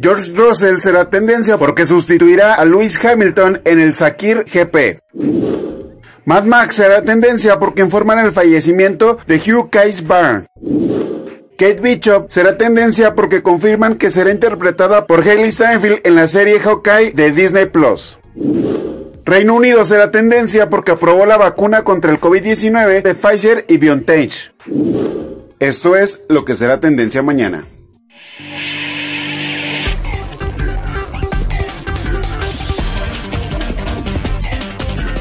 George Russell será tendencia porque sustituirá a Lewis Hamilton en el Sakir GP. Mad Max será tendencia porque informan el fallecimiento de Hugh Case Barn. Kate Bishop será tendencia porque confirman que será interpretada por Hailey Steinfeld en la serie Hawkeye de Disney Plus. Reino Unido será tendencia porque aprobó la vacuna contra el COVID-19 de Pfizer y BioNTech. Esto es lo que será tendencia mañana.